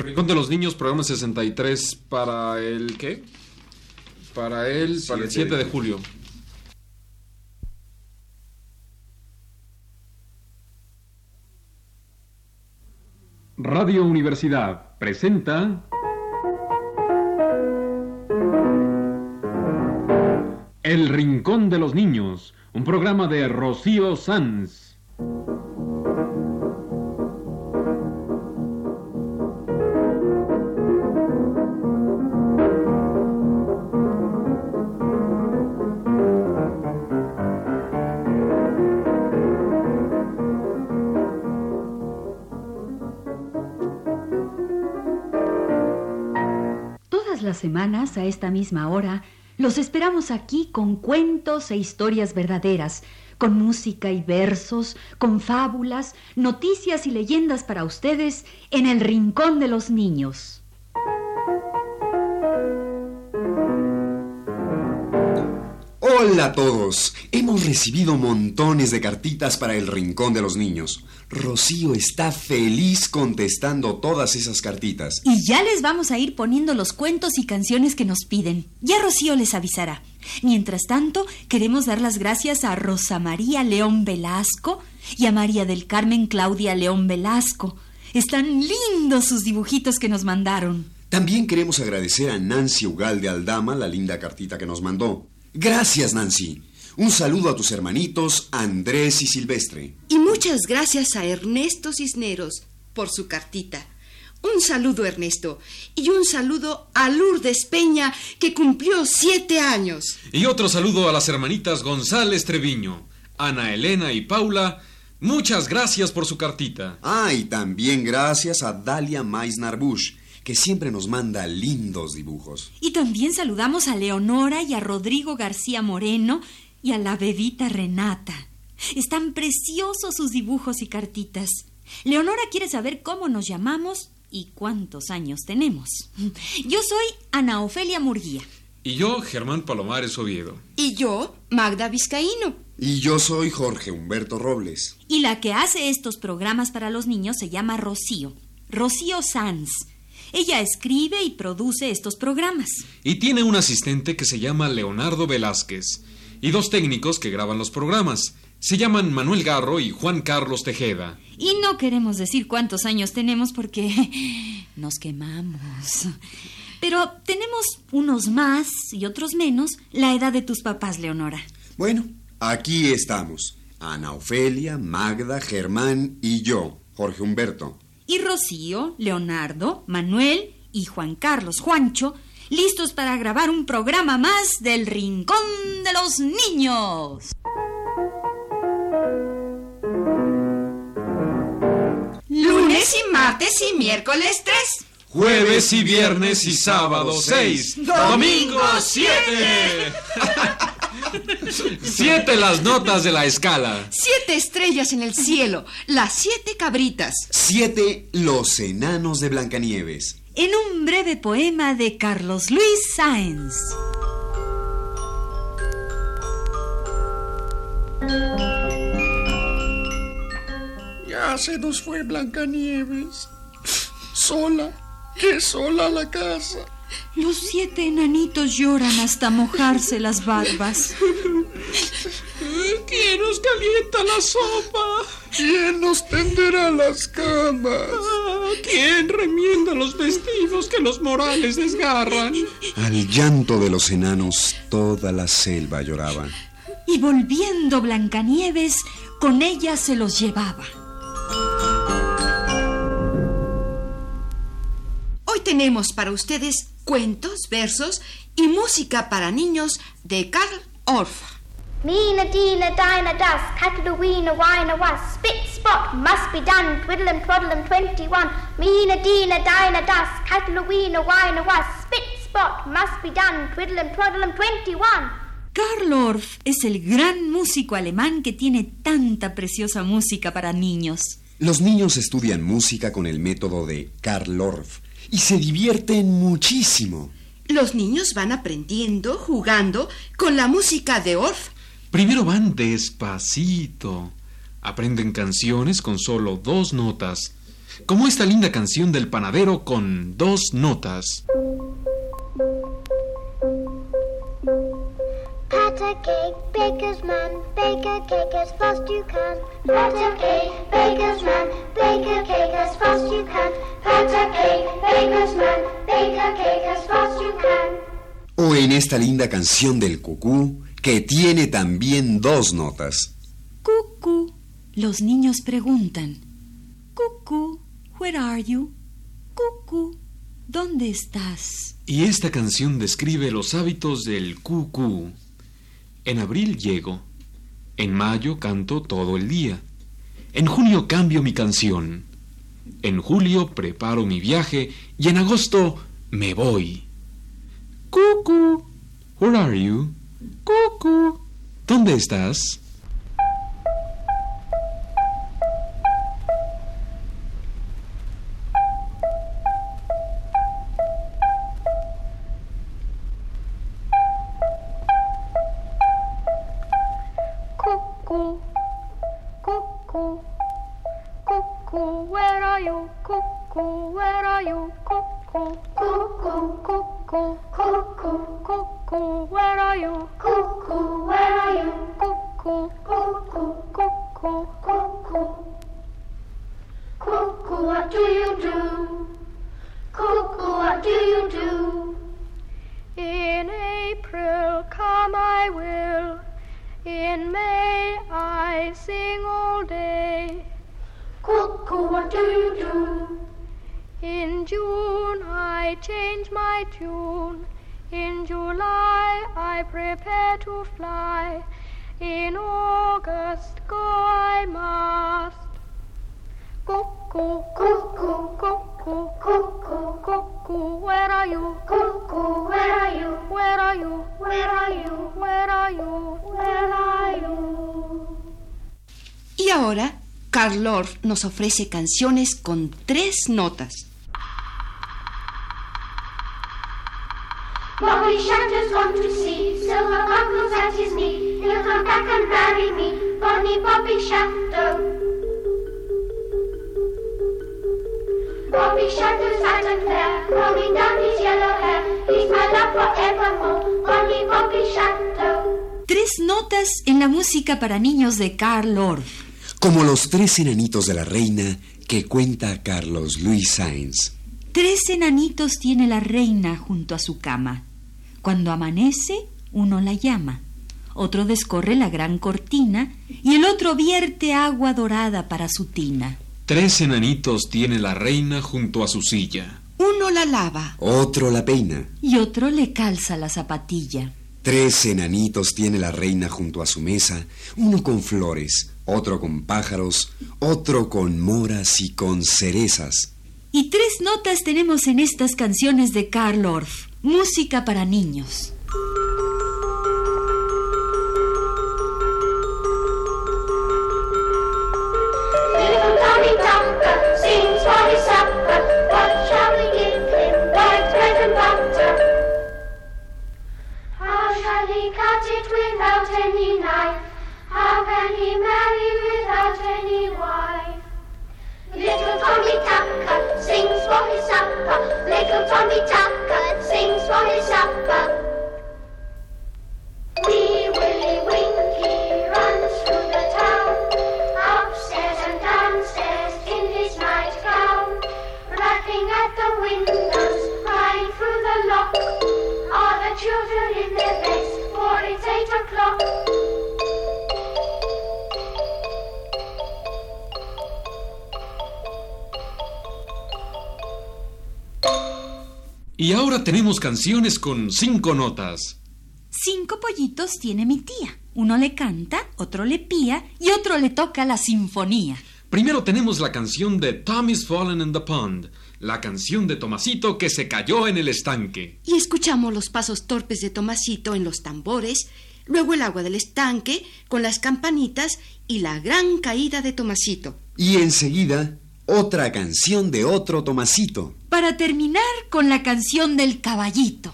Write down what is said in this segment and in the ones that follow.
Rincón de los Niños, programa 63 para el ¿qué? Para el, para el 7 de julio. Radio Universidad presenta El Rincón de los Niños, un programa de Rocío Sanz. Semanas, a esta misma hora, los esperamos aquí con cuentos e historias verdaderas, con música y versos, con fábulas, noticias y leyendas para ustedes en el Rincón de los Niños. Hola a todos. Hemos recibido montones de cartitas para el Rincón de los Niños. Rocío está feliz contestando todas esas cartitas. Y ya les vamos a ir poniendo los cuentos y canciones que nos piden. Ya Rocío les avisará. Mientras tanto, queremos dar las gracias a Rosa María León Velasco y a María del Carmen Claudia León Velasco. Están lindos sus dibujitos que nos mandaron. También queremos agradecer a Nancy Ugalde Aldama la linda cartita que nos mandó. Gracias, Nancy. Un saludo a tus hermanitos Andrés y Silvestre. Y muchas gracias a Ernesto Cisneros por su cartita. Un saludo, Ernesto. Y un saludo a Lourdes Peña, que cumplió siete años. Y otro saludo a las hermanitas González Treviño, Ana Elena y Paula. Muchas gracias por su cartita. Ah, y también gracias a Dalia Meisner Bush, que siempre nos manda lindos dibujos. Y también saludamos a Leonora y a Rodrigo García Moreno y a la bebita Renata. Están preciosos sus dibujos y cartitas. Leonora quiere saber cómo nos llamamos y cuántos años tenemos. Yo soy Ana Ofelia Murguía. Y yo, Germán Palomares Oviedo. Y yo, Magda Vizcaíno. Y yo soy Jorge Humberto Robles. Y la que hace estos programas para los niños se llama Rocío. Rocío Sanz. Ella escribe y produce estos programas. Y tiene un asistente que se llama Leonardo Velázquez. Y dos técnicos que graban los programas. Se llaman Manuel Garro y Juan Carlos Tejeda. Y no queremos decir cuántos años tenemos porque nos quemamos. Pero tenemos unos más y otros menos la edad de tus papás, Leonora. Bueno, aquí estamos. Ana Ofelia, Magda, Germán y yo, Jorge Humberto. Y Rocío, Leonardo, Manuel y Juan Carlos Juancho, listos para grabar un programa más del Rincón de los Niños. Lunes y martes y miércoles 3. Jueves y viernes y sábado 6. Domingo 7. Siete las notas de la escala. Siete estrellas en el cielo. Las siete cabritas. Siete Los enanos de Blancanieves. En un breve poema de Carlos Luis Sáenz. Ya se nos fue Blancanieves. Sola, qué sola la casa. Los siete enanitos lloran hasta mojarse las barbas. ¿Quién nos calienta la sopa? ¿Quién nos tenderá las camas? ¿Quién remienda los vestidos que los morales desgarran? Al llanto de los enanos, toda la selva lloraba. Y volviendo Blancanieves, con ella se los llevaba. Hoy tenemos para ustedes cuentos, versos y música para niños de Karl Orff. Meena, deena, dina, dus, cackle, weena, wina, was, spit, spot, must be done, twiddle and twaddle and twenty-one. Meena, deena, dina, dus, cackle, weena, wina, was, spit, spot, must be done, twiddle and twaddle and twenty-one. Karl Orff es el gran músico alemán que tiene tanta preciosa música para niños. Los niños estudian música con el método de Karl Orff y se divierten muchísimo. Los niños van aprendiendo, jugando con la música de Orff. Primero van despacito. Aprenden canciones con solo dos notas. como esta linda canción del panadero con dos notas. Pat a cake, baker's man, bake a cake as fast you can. Pat a cake, baker's man, bake a cake as fast you can. Pat a cake, baker's man, bake a cake as fast you can. O en esta linda canción del cucú, que tiene también dos notas. Cucú. Los niños preguntan. Cucú, where are you? Cucú, ¿dónde estás? Y esta canción describe los hábitos del cucú. En abril llego. En mayo canto todo el día. En junio cambio mi canción. En julio preparo mi viaje y en agosto me voy. Cucú, where are you? Cucú, ¿dónde estás? In May I sing all day. Cuckoo, what do you do? In June I change my tune. In July I prepare to fly. In August go I must. Cuckoo, cuckoo, cuckoo, cuckoo, cuckoo, where are you? Cuckoo, where are you? Where are you? Where are you? Where are you? Where are you? Y ahora, Carl Orff nos ofrece canciones con tres notas. Bobby Shanter's gone to sea, silver buckles at his knee. He'll come back and marry me, Bonnie Bobby Shanter. Bobby Shanter's fat and fair, rolling down his yellow hair. He's my love forevermore, Bonnie Bobby Shanter. Tres notas en la música para niños de Carl Orff. Como los tres enanitos de la reina que cuenta Carlos Luis Sainz. Tres enanitos tiene la reina junto a su cama. Cuando amanece, uno la llama, otro descorre la gran cortina y el otro vierte agua dorada para su tina. Tres enanitos tiene la reina junto a su silla. Uno la lava, Otro la peina. Y otro le calza la zapatilla. Tres enanitos tiene la reina junto a su mesa, uno con flores, otro con pájaros, otro con moras y con cerezas. Y tres notas tenemos en estas canciones de Carl Orff, música para niños. Canciones con cinco notas. Cinco pollitos tiene mi tía. Uno le canta, otro le pía y otro le toca la sinfonía. Primero tenemos la canción de Tommy's Fallen in the Pond, la canción de Tomasito que se cayó en el estanque. y escuchamos los pasos torpes de Tomasito en los tambores, luego el agua del estanque con las campanitas y la gran caída de Tomasito. Y enseguida, otra canción de otro Tomasito. Para terminar con la canción del caballito.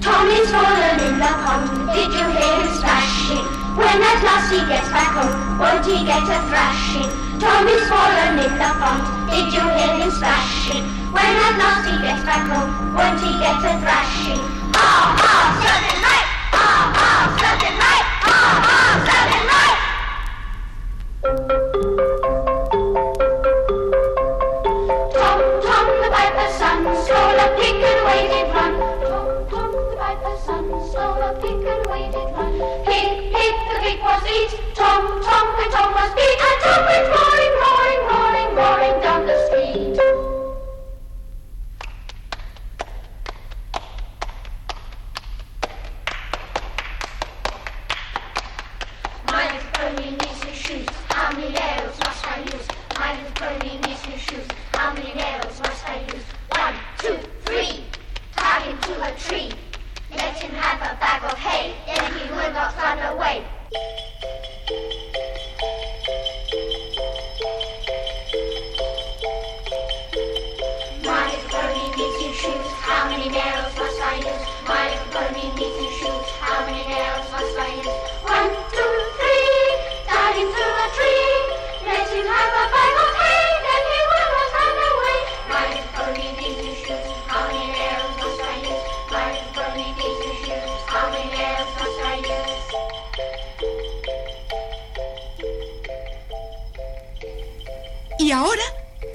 Tommy's fallen in the pond. Did you hear him splashing? When at last he gets back home, won't he get a thrashing? Tommy's fallen in the pond, did you hear him splashing? When at last he gets back home, won't he get a thrashing? Ah, ah, certain right! Ah, ah, certain right! Ah, ah! Thank you.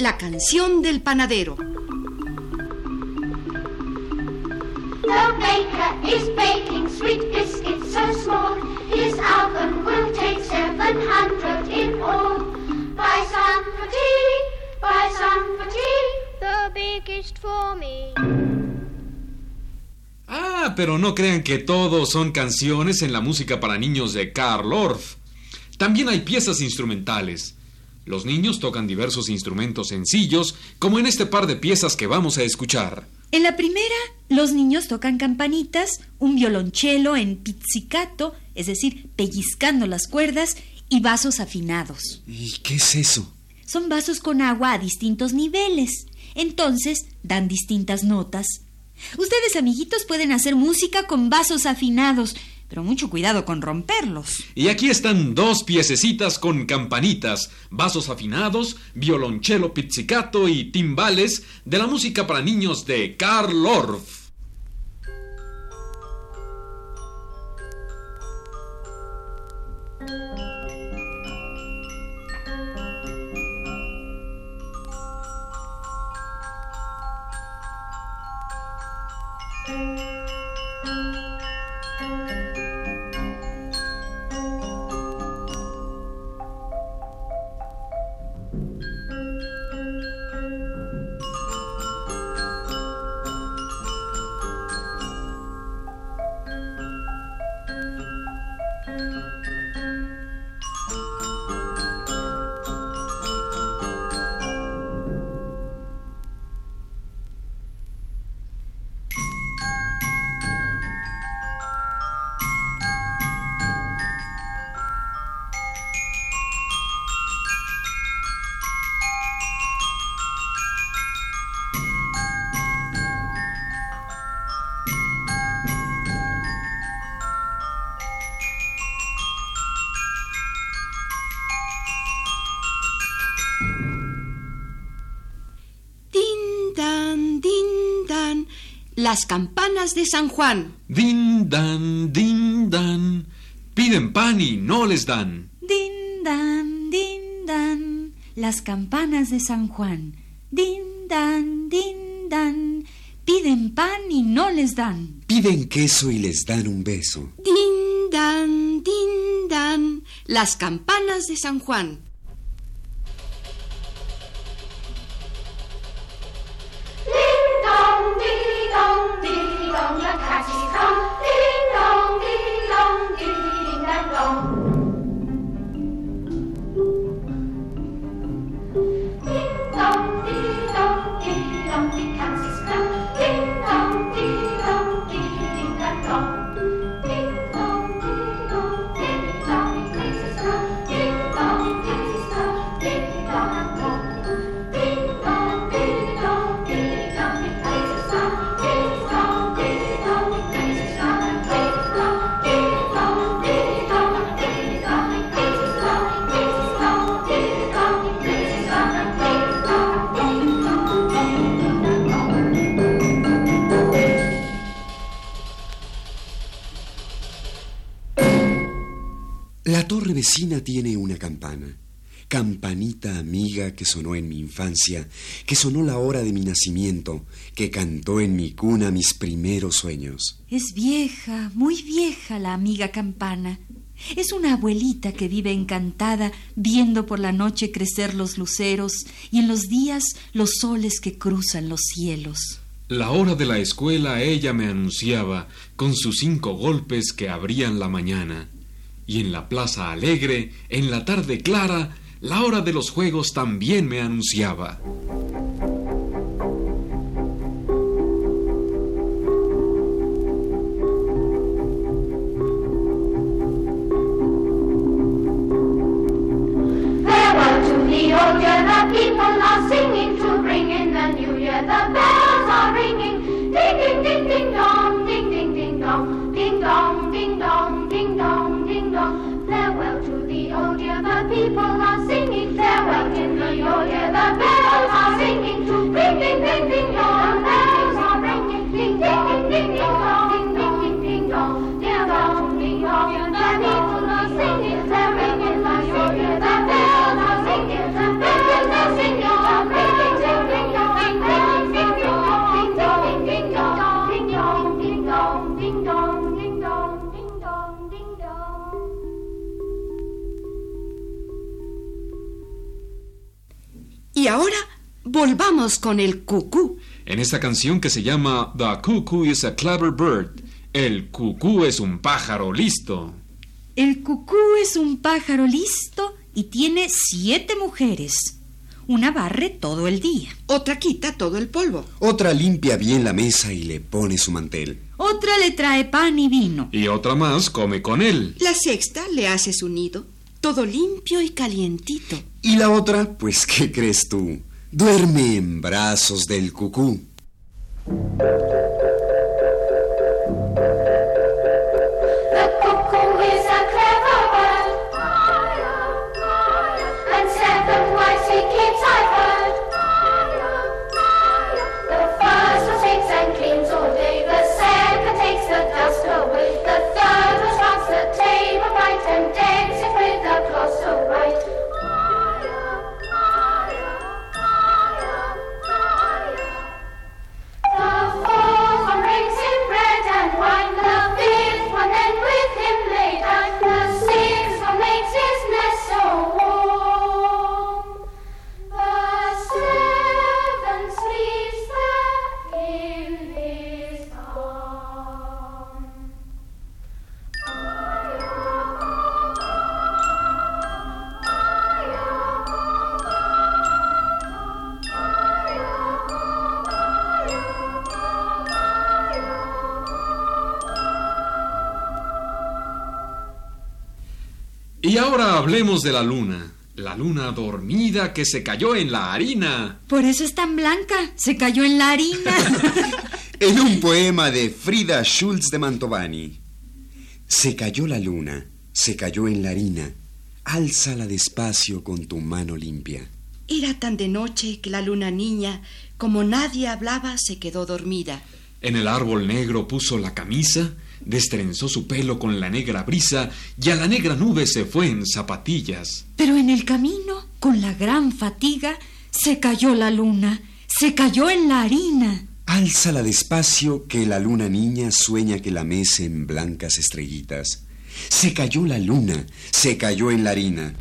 La canción del panadero. The baker is baking sweet biscuits so small, his oven will take seven hundred in all. Buy some for tea, buy some for tea, the biggest for me. Ah, pero no crean que todo son canciones en la música para niños de Karl Orff. También hay piezas instrumentales. Los niños tocan diversos instrumentos sencillos, como en este par de piezas que vamos a escuchar. En la primera, los niños tocan campanitas, un violonchelo en pizzicato, es decir, pellizcando las cuerdas, y vasos afinados. ¿Y qué es eso? Son vasos con agua a distintos niveles. Entonces, dan distintas notas. Ustedes, amiguitos, pueden hacer música con vasos afinados, pero mucho cuidado con romperlos. Y aquí están dos piececitas con campanitas, vasos afinados, violonchelo pizzicato y timbales de la música para niños de Karl Orff. Las campanas de San Juan. Din dan, din dan. Piden pan y no les dan. Din dan, din dan. Las campanas de San Juan. Din dan, din dan. Piden pan y no les dan. Piden queso y les dan un beso. Din dan, din dan. Las campanas de San Juan. Vecina tiene una campana. Campanita amiga que sonó en mi infancia, que sonó la hora de mi nacimiento, que cantó en mi cuna mis primeros sueños. Es vieja, muy vieja la amiga campana. Es una abuelita que vive encantada viendo por la noche crecer los luceros y en los días los soles que cruzan los cielos. La hora de la escuela ella me anunciaba con sus cinco golpes que abrían la mañana. Y en la plaza alegre, en la tarde clara, la hora de los juegos también me anunciaba. Y ahora volvamos con el cucú. En esta canción que se llama The Cuckoo is a Clever Bird, el cucú es un pájaro listo. El cucú es un pájaro listo y tiene siete mujeres. Una barre todo el día. Otra quita todo el polvo. Otra limpia bien la mesa y le pone su mantel. Otra le trae pan y vino. Y otra más come con él. La sexta le hace su nido, todo limpio y calientito. Y la otra, pues, ¿qué crees tú? Duerme en brazos del cucú. Ahora hablemos de la luna. La luna dormida que se cayó en la harina. Por eso es tan blanca. Se cayó en la harina. En un poema de Frida Schultz de Mantovani. Se cayó la luna, se cayó en la harina. Álzala despacio con tu mano limpia. Era tan de noche que la luna niña, como nadie hablaba, se quedó dormida. En el árbol negro puso la camisa, destrenzó su pelo con la negra brisa y a la negra nube se fue en zapatillas. Pero en el camino, con la gran fatiga, se cayó la luna. Se cayó en la harina. Álzala despacio que la luna niña sueña que la mece en blancas estrellitas. Se cayó la luna, se cayó en la harina.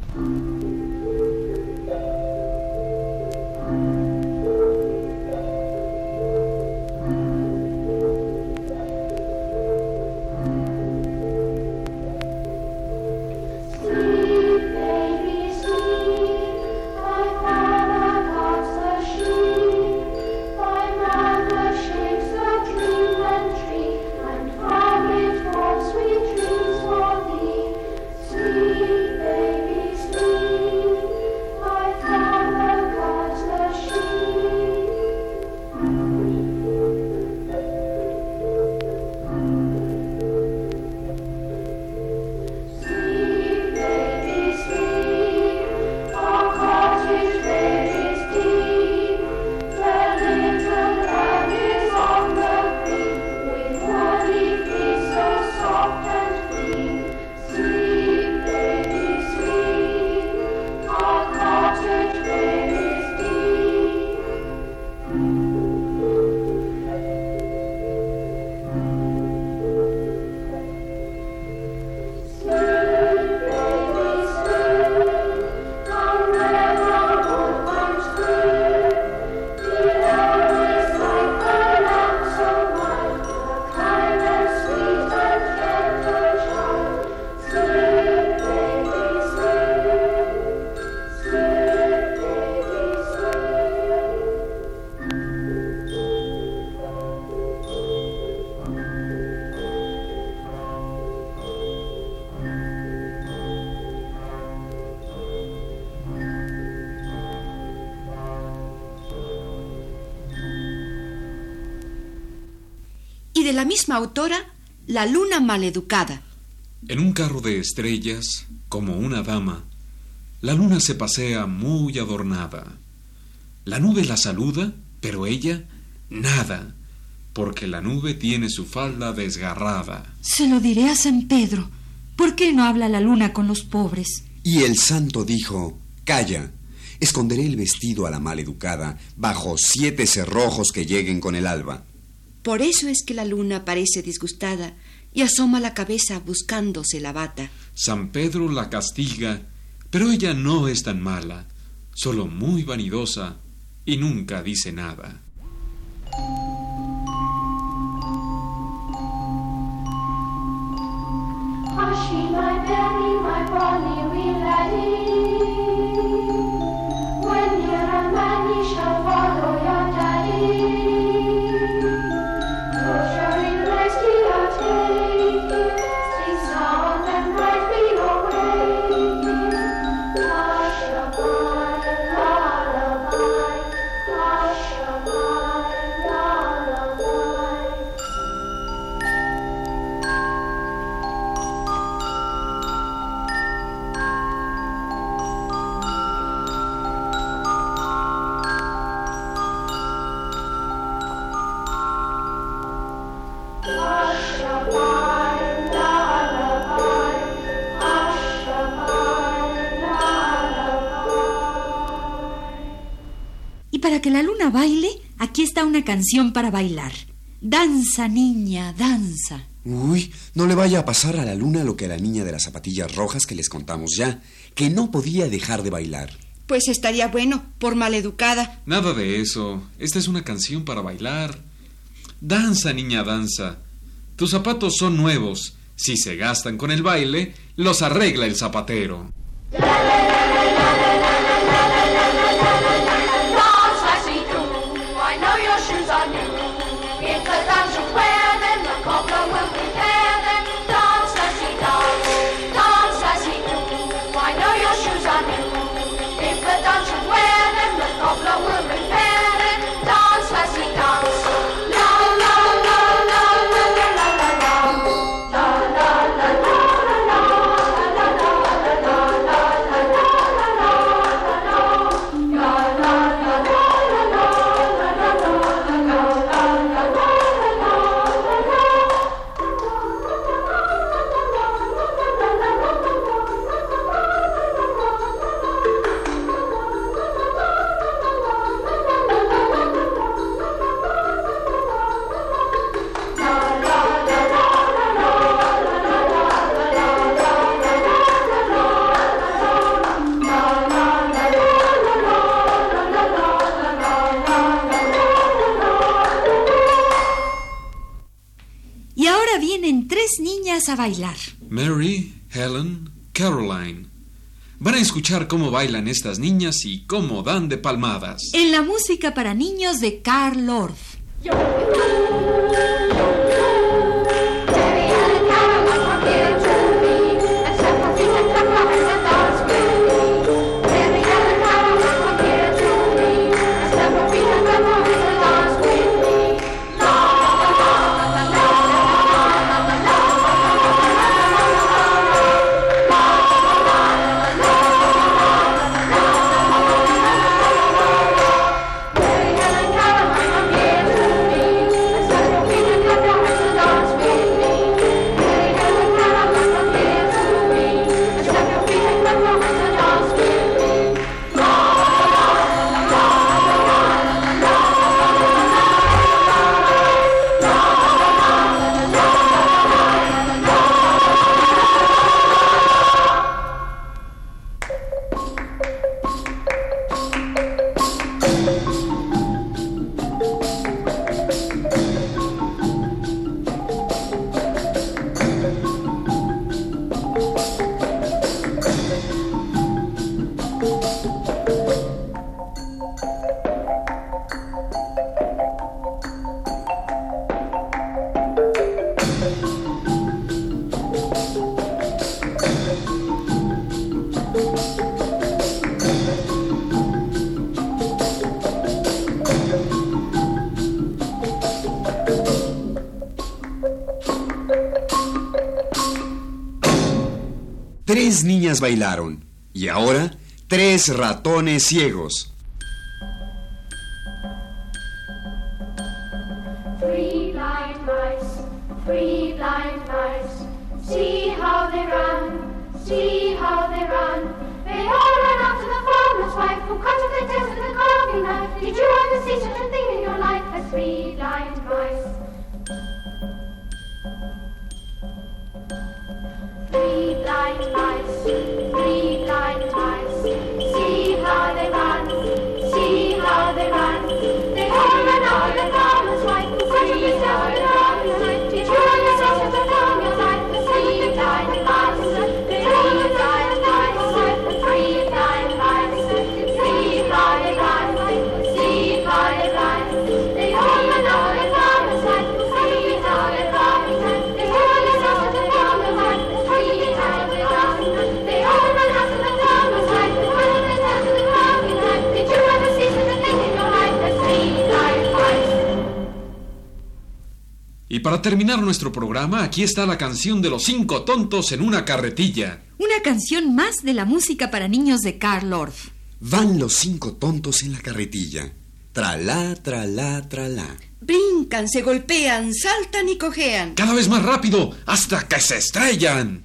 La misma autora, La luna maleducada. En un carro de estrellas, como una dama, la luna se pasea muy adornada. La nube la saluda, pero ella nada, porque la nube tiene su falda desgarrada. Se lo diré a San Pedro. ¿Por qué no habla la luna con los pobres? Y el santo dijo, Calla, esconderé el vestido a la maleducada bajo siete cerrojos que lleguen con el alba. Por eso es que la luna parece disgustada y asoma la cabeza buscándose la bata. San Pedro la castiga, pero ella no es tan mala, solo muy vanidosa y nunca dice nada. My my para que la luna baile, aquí está una canción para bailar. Danza, niña, danza. Uy, no le vaya a pasar a la luna lo que a la niña de las zapatillas rojas que les contamos ya, que no podía dejar de bailar. Pues estaría bueno, por maleducada. Nada de eso. Esta es una canción para bailar. Danza, niña, danza. Tus zapatos son nuevos. Si se gastan con el baile, los arregla el zapatero. A bailar. Mary, Helen, Caroline. Van a escuchar cómo bailan estas niñas y cómo dan de palmadas. En la música para niños de Carl Orff. Niñas bailaron. Y ahora, tres ratones ciegos. Three blind mice, three blind mice. See how they run, see how they run. They all ran after the farmer's wife who cut off their tails with a carving knife. Did you ever see such a thing in your life as three blind Y para terminar nuestro programa, aquí está la canción de los cinco tontos en una carretilla. Una canción más de la música para niños de Karl Orff. Van los cinco tontos en la carretilla. Tralá, tralá, tralá. Brincan, se golpean, saltan y cojean. Cada vez más rápido, hasta que se estrellan.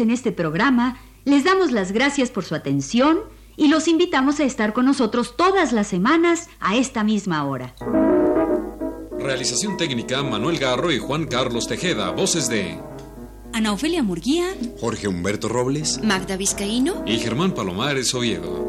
En este programa les damos las gracias por su atención y los invitamos a estar con nosotros todas las semanas a esta misma hora. Realización técnica Manuel Garro y Juan Carlos Tejeda. Voces de Ana Ofelia Murguía. Jorge Humberto Robles. Magda Vizcaíno. y Germán Palomares Oviedo.